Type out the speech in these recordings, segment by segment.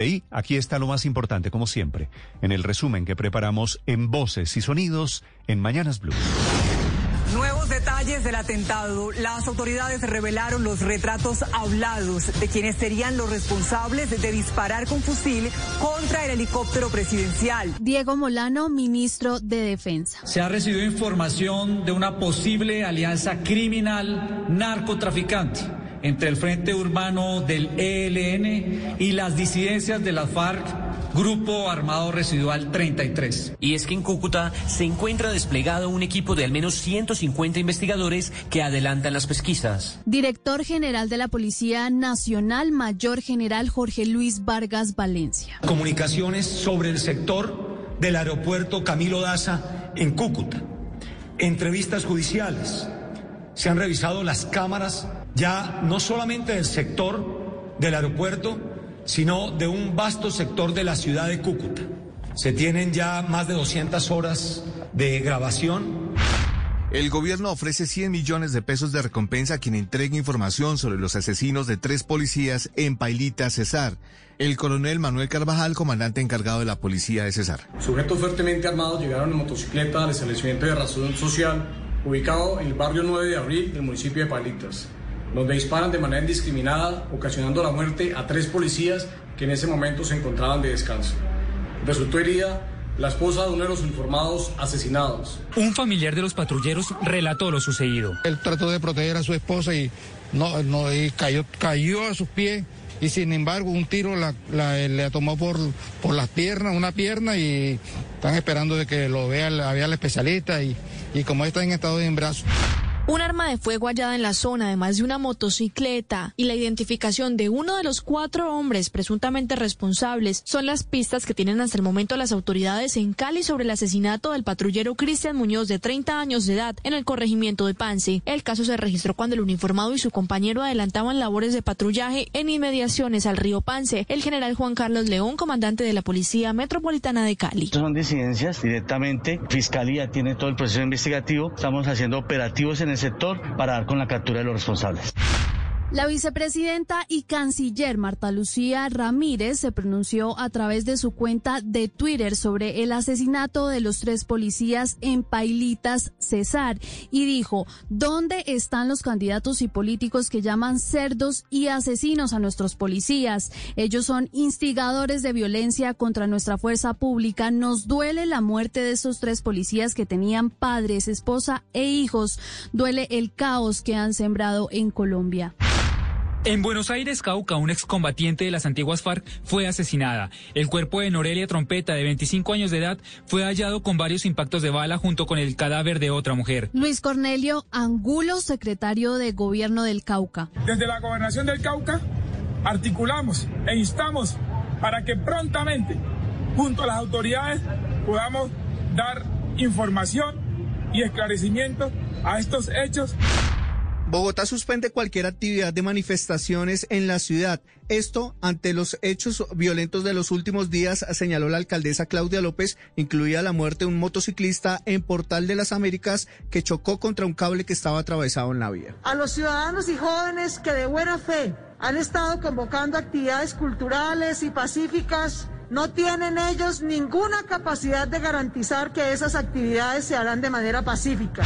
Y aquí está lo más importante, como siempre, en el resumen que preparamos en voces y sonidos en Mañanas Blue. Nuevos detalles del atentado. Las autoridades revelaron los retratos hablados de quienes serían los responsables de disparar con fusil contra el helicóptero presidencial. Diego Molano, ministro de Defensa. Se ha recibido información de una posible alianza criminal narcotraficante entre el Frente Urbano del ELN y las disidencias de las FARC Grupo Armado Residual 33. Y es que en Cúcuta se encuentra desplegado un equipo de al menos 150 investigadores que adelantan las pesquisas. Director General de la Policía Nacional, Mayor General Jorge Luis Vargas Valencia. Comunicaciones sobre el sector del aeropuerto Camilo Daza en Cúcuta. Entrevistas judiciales. Se han revisado las cámaras ya no solamente del sector del aeropuerto, sino de un vasto sector de la ciudad de Cúcuta. Se tienen ya más de 200 horas de grabación. El gobierno ofrece 100 millones de pesos de recompensa a quien entregue información sobre los asesinos de tres policías en Pailita, Cesar. El coronel Manuel Carvajal, comandante encargado de la policía de Cesar. Sujetos fuertemente armados llegaron en motocicleta al establecimiento de razón social ubicado en el barrio 9 de abril del municipio de Pailitas donde disparan de manera indiscriminada, ocasionando la muerte a tres policías que en ese momento se encontraban de descanso. Resultó herida la esposa de uno de los informados asesinados. Un familiar de los patrulleros relató lo sucedido. Él trató de proteger a su esposa y, no, no, y cayó, cayó a sus pies y sin embargo un tiro la, la, le tomó por, por las piernas, una pierna y están esperando de que lo vea, vea el especialista y, y como está en estado de embarazo. Un arma de fuego hallada en la zona, además de una motocicleta y la identificación de uno de los cuatro hombres presuntamente responsables son las pistas que tienen hasta el momento las autoridades en Cali sobre el asesinato del patrullero Cristian Muñoz de 30 años de edad en el corregimiento de Pance. El caso se registró cuando el uniformado y su compañero adelantaban labores de patrullaje en inmediaciones al río Pance. El general Juan Carlos León, comandante de la Policía Metropolitana de Cali. Son disidencias directamente. Fiscalía tiene todo el proceso investigativo. Estamos haciendo operativos en el sector para dar con la captura de los responsables. La vicepresidenta y canciller Marta Lucía Ramírez se pronunció a través de su cuenta de Twitter sobre el asesinato de los tres policías en Pailitas, Cesar, y dijo, ¿dónde están los candidatos y políticos que llaman cerdos y asesinos a nuestros policías? Ellos son instigadores de violencia contra nuestra fuerza pública. Nos duele la muerte de esos tres policías que tenían padres, esposa e hijos. Duele el caos que han sembrado en Colombia. En Buenos Aires, Cauca, un excombatiente de las antiguas FARC fue asesinada. El cuerpo de Norelia Trompeta, de 25 años de edad, fue hallado con varios impactos de bala junto con el cadáver de otra mujer. Luis Cornelio Angulo, secretario de Gobierno del Cauca. Desde la Gobernación del Cauca, articulamos e instamos para que prontamente, junto a las autoridades, podamos dar información y esclarecimiento a estos hechos. Bogotá suspende cualquier actividad de manifestaciones en la ciudad. Esto ante los hechos violentos de los últimos días, señaló la alcaldesa Claudia López, incluida la muerte de un motociclista en Portal de las Américas que chocó contra un cable que estaba atravesado en la vía. A los ciudadanos y jóvenes que de buena fe han estado convocando actividades culturales y pacíficas, no tienen ellos ninguna capacidad de garantizar que esas actividades se harán de manera pacífica.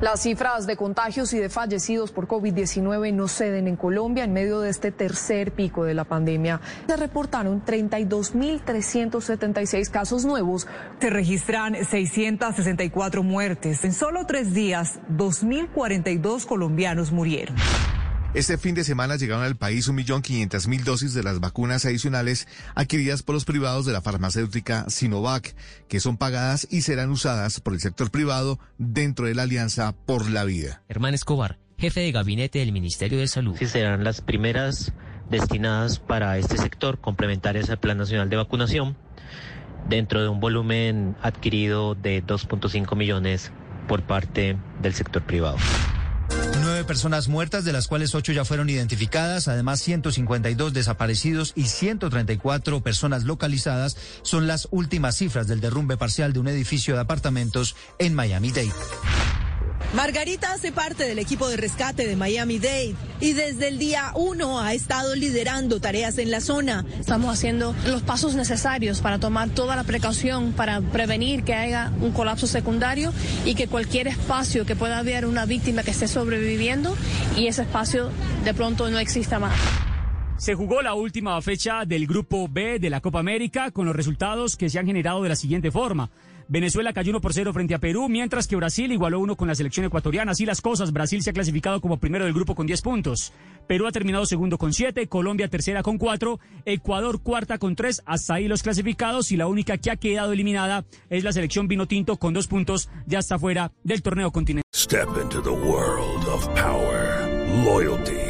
Las cifras de contagios y de fallecidos por COVID-19 no ceden en Colombia en medio de este tercer pico de la pandemia. Se reportaron 32.376 casos nuevos. Se registran 664 muertes. En solo tres días, 2.042 colombianos murieron. Este fin de semana llegaron al país 1.500.000 dosis de las vacunas adicionales adquiridas por los privados de la farmacéutica Sinovac, que son pagadas y serán usadas por el sector privado dentro de la Alianza por la Vida. Hermán Escobar, jefe de gabinete del Ministerio de Salud. Sí, serán las primeras destinadas para este sector, complementarias al Plan Nacional de Vacunación, dentro de un volumen adquirido de 2.5 millones por parte del sector privado. Personas muertas, de las cuales ocho ya fueron identificadas. Además, 152 desaparecidos y 134 personas localizadas son las últimas cifras del derrumbe parcial de un edificio de apartamentos en Miami-Dade. Margarita hace parte del equipo de rescate de Miami-Dade y desde el día uno ha estado liderando tareas en la zona. Estamos haciendo los pasos necesarios para tomar toda la precaución para prevenir que haya un colapso secundario y que cualquier espacio que pueda haber una víctima que esté sobreviviendo y ese espacio de pronto no exista más. Se jugó la última fecha del Grupo B de la Copa América con los resultados que se han generado de la siguiente forma. Venezuela cayó 1 por 0 frente a Perú, mientras que Brasil igualó uno con la selección ecuatoriana. Así las cosas, Brasil se ha clasificado como primero del grupo con 10 puntos. Perú ha terminado segundo con 7, Colombia tercera con 4, Ecuador cuarta con 3. Hasta ahí los clasificados y la única que ha quedado eliminada es la selección Vino Tinto con 2 puntos. Ya está fuera del torneo continental. Step into the world of power, loyalty.